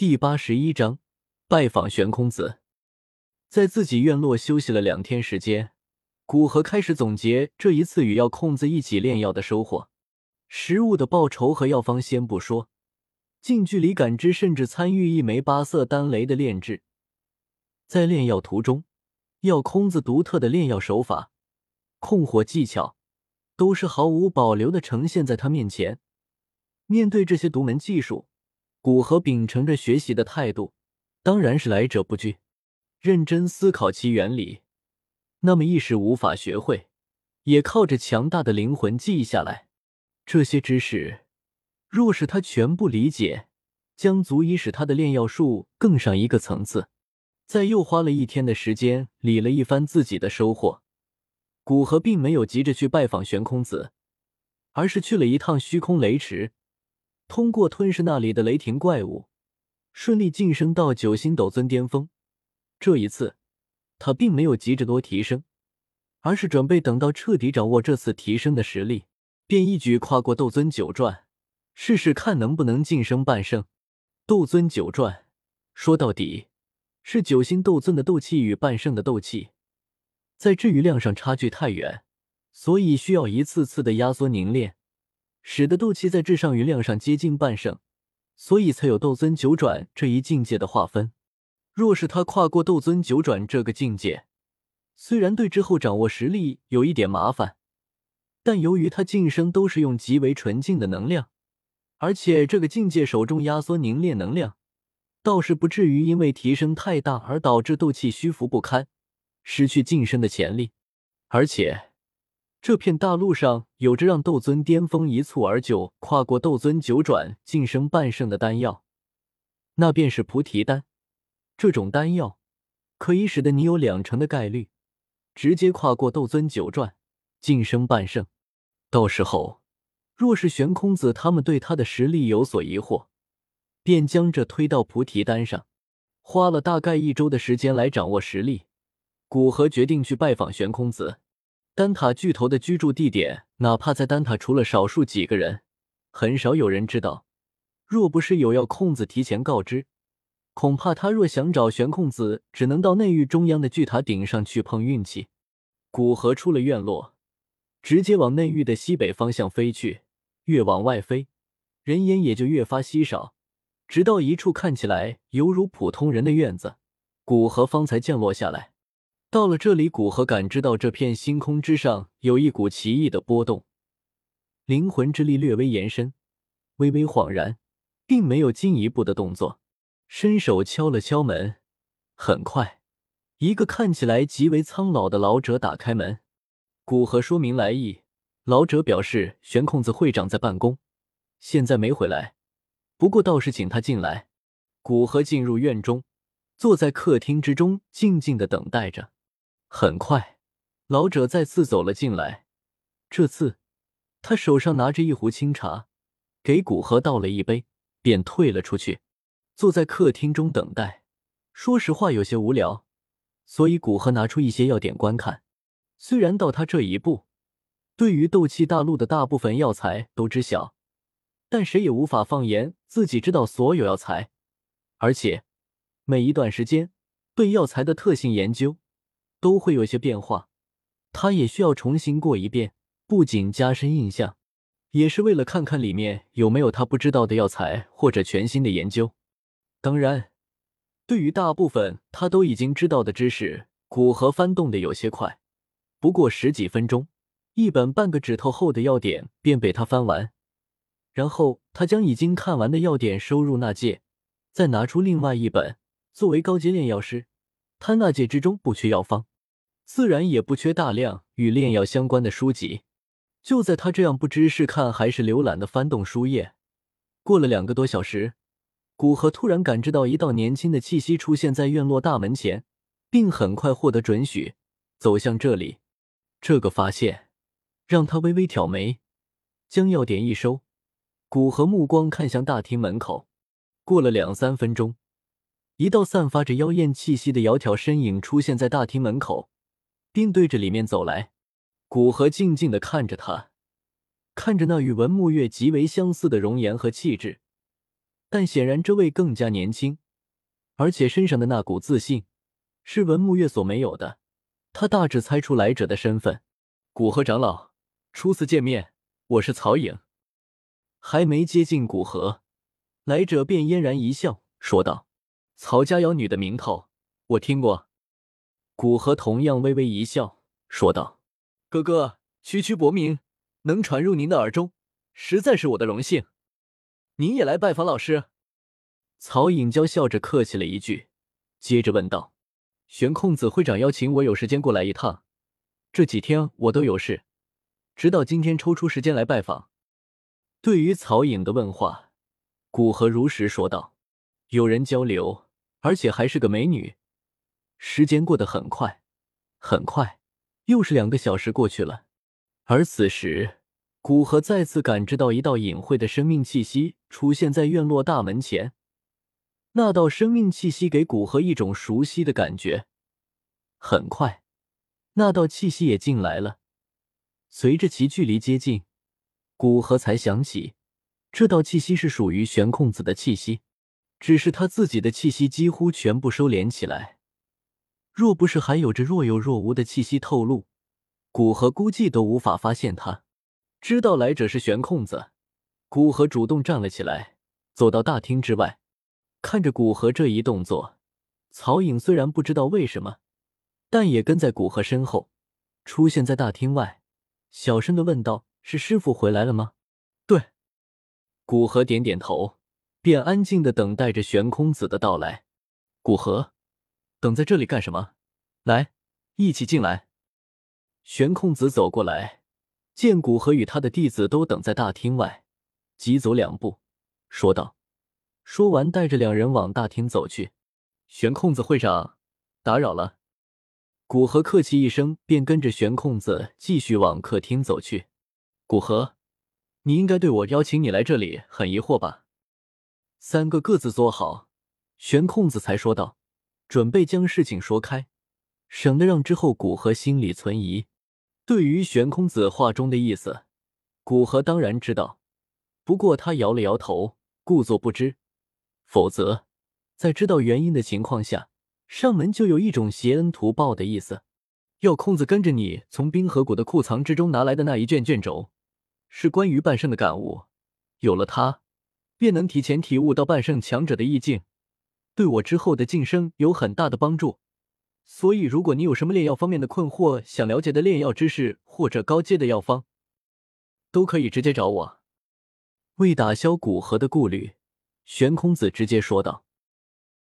第八十一章拜访悬空子。在自己院落休息了两天时间，古河开始总结这一次与药空子一起炼药的收获。食物的报酬和药方先不说，近距离感知甚至参与一枚八色丹雷的炼制，在炼药途中，药空子独特的炼药手法、控火技巧，都是毫无保留的呈现在他面前。面对这些独门技术，古河秉承着学习的态度，当然是来者不拒，认真思考其原理。那么一时无法学会，也靠着强大的灵魂记忆下来。这些知识，若是他全部理解，将足以使他的炼药术更上一个层次。在又花了一天的时间理了一番自己的收获，古河并没有急着去拜访玄空子，而是去了一趟虚空雷池，通过吞噬那里的雷霆怪物，顺利晋升到九星斗尊巅峰。这一次，他并没有急着多提升，而是准备等到彻底掌握这次提升的实力。便一举跨过斗尊九转，试试看能不能晋升半圣。斗尊九转，说到底是九星斗尊的斗气与半圣的斗气，在治愈量上差距太远，所以需要一次次的压缩凝练，使得斗气在质上与量上接近半圣，所以才有斗尊九转这一境界的划分。若是他跨过斗尊九转这个境界，虽然对之后掌握实力有一点麻烦。但由于他晋升都是用极为纯净的能量，而且这个境界手中压缩凝练能量，倒是不至于因为提升太大而导致斗气虚浮不堪，失去晋升的潜力。而且这片大陆上有着让斗尊巅峰一蹴而就、跨过斗尊九转晋升半圣的丹药，那便是菩提丹。这种丹药可以使得你有两成的概率直接跨过斗尊九转。晋升半圣，到时候若是玄空子他们对他的实力有所疑惑，便将这推到菩提丹上。花了大概一周的时间来掌握实力，古河决定去拜访玄空子。丹塔巨头的居住地点，哪怕在丹塔，除了少数几个人，很少有人知道。若不是有要空子提前告知，恐怕他若想找玄空子，只能到内域中央的巨塔顶上去碰运气。古河出了院落。直接往内域的西北方向飞去，越往外飞，人烟也就越发稀少。直到一处看起来犹如普通人的院子，古河方才降落下来。到了这里，古河感知到这片星空之上有一股奇异的波动，灵魂之力略微延伸，微微恍然，并没有进一步的动作，伸手敲了敲门。很快，一个看起来极为苍老的老者打开门。古河说明来意，老者表示玄空子会长在办公，现在没回来。不过倒是请他进来。古河进入院中，坐在客厅之中，静静的等待着。很快，老者再次走了进来，这次他手上拿着一壶清茶，给古河倒了一杯，便退了出去。坐在客厅中等待，说实话有些无聊，所以古河拿出一些药典观看。虽然到他这一步，对于斗气大陆的大部分药材都知晓，但谁也无法放言自己知道所有药材。而且每一段时间对药材的特性研究都会有些变化，他也需要重新过一遍，不仅加深印象，也是为了看看里面有没有他不知道的药材或者全新的研究。当然，对于大部分他都已经知道的知识，古河翻动的有些快。不过十几分钟，一本半个指头厚的药典便被他翻完。然后他将已经看完的药典收入纳戒，再拿出另外一本。作为高阶炼药师，他纳戒之中不缺药方，自然也不缺大量与炼药相关的书籍。就在他这样不知是看还是浏览的翻动书页，过了两个多小时，古河突然感知到一道年轻的气息出现在院落大门前，并很快获得准许，走向这里。这个发现让他微微挑眉，将药点一收，古河目光看向大厅门口。过了两三分钟，一道散发着妖艳气息的窈窕身影出现在大厅门口，并对着里面走来。古河静静的看着他，看着那与文沐月极为相似的容颜和气质，但显然这位更加年轻，而且身上的那股自信是文木月所没有的。他大致猜出来者的身份。古河长老，初次见面，我是曹颖。还没接近古河，来者便嫣然一笑，说道：“曹家妖女的名头，我听过。”古河同样微微一笑，说道：“哥哥区区薄名，能传入您的耳中，实在是我的荣幸。您也来拜访老师？”曹颖娇笑着客气了一句，接着问道：“玄空子会长邀请我有时间过来一趟，这几天我都有事，直到今天抽出时间来拜访。”对于曹颖的问话，古河如实说道：“有人交流，而且还是个美女。”时间过得很快，很快，又是两个小时过去了。而此时，古河再次感知到一道隐晦的生命气息出现在院落大门前。那道生命气息给古河一种熟悉的感觉。很快，那道气息也进来了。随着其距离接近，古河才想起，这道气息是属于玄空子的气息，只是他自己的气息几乎全部收敛起来。若不是还有着若有若无的气息透露，古河估计都无法发现他。知道来者是玄空子，古河主动站了起来，走到大厅之外，看着古河这一动作，曹颖虽然不知道为什么，但也跟在古河身后，出现在大厅外，小声的问道：“是师傅回来了吗？”“对。”古河点点头，便安静的等待着玄空子的到来。古河。等在这里干什么？来，一起进来。玄空子走过来，见古河与他的弟子都等在大厅外，急走两步，说道：“说完，带着两人往大厅走去。”玄空子会长，打扰了。古河客气一声，便跟着玄空子继续往客厅走去。古河，你应该对我邀请你来这里很疑惑吧？三个各自坐好，玄空子才说道。准备将事情说开，省得让之后古河心里存疑。对于玄空子话中的意思，古河当然知道，不过他摇了摇头，故作不知。否则，在知道原因的情况下，上门就有一种挟恩图报的意思。要空子跟着你从冰河谷的库藏之中拿来的那一卷卷轴，是关于半圣的感悟。有了它，便能提前体悟到半圣强者的意境。对我之后的晋升有很大的帮助，所以如果你有什么炼药方面的困惑，想了解的炼药知识或者高阶的药方，都可以直接找我。为打消古河的顾虑，玄空子直接说道。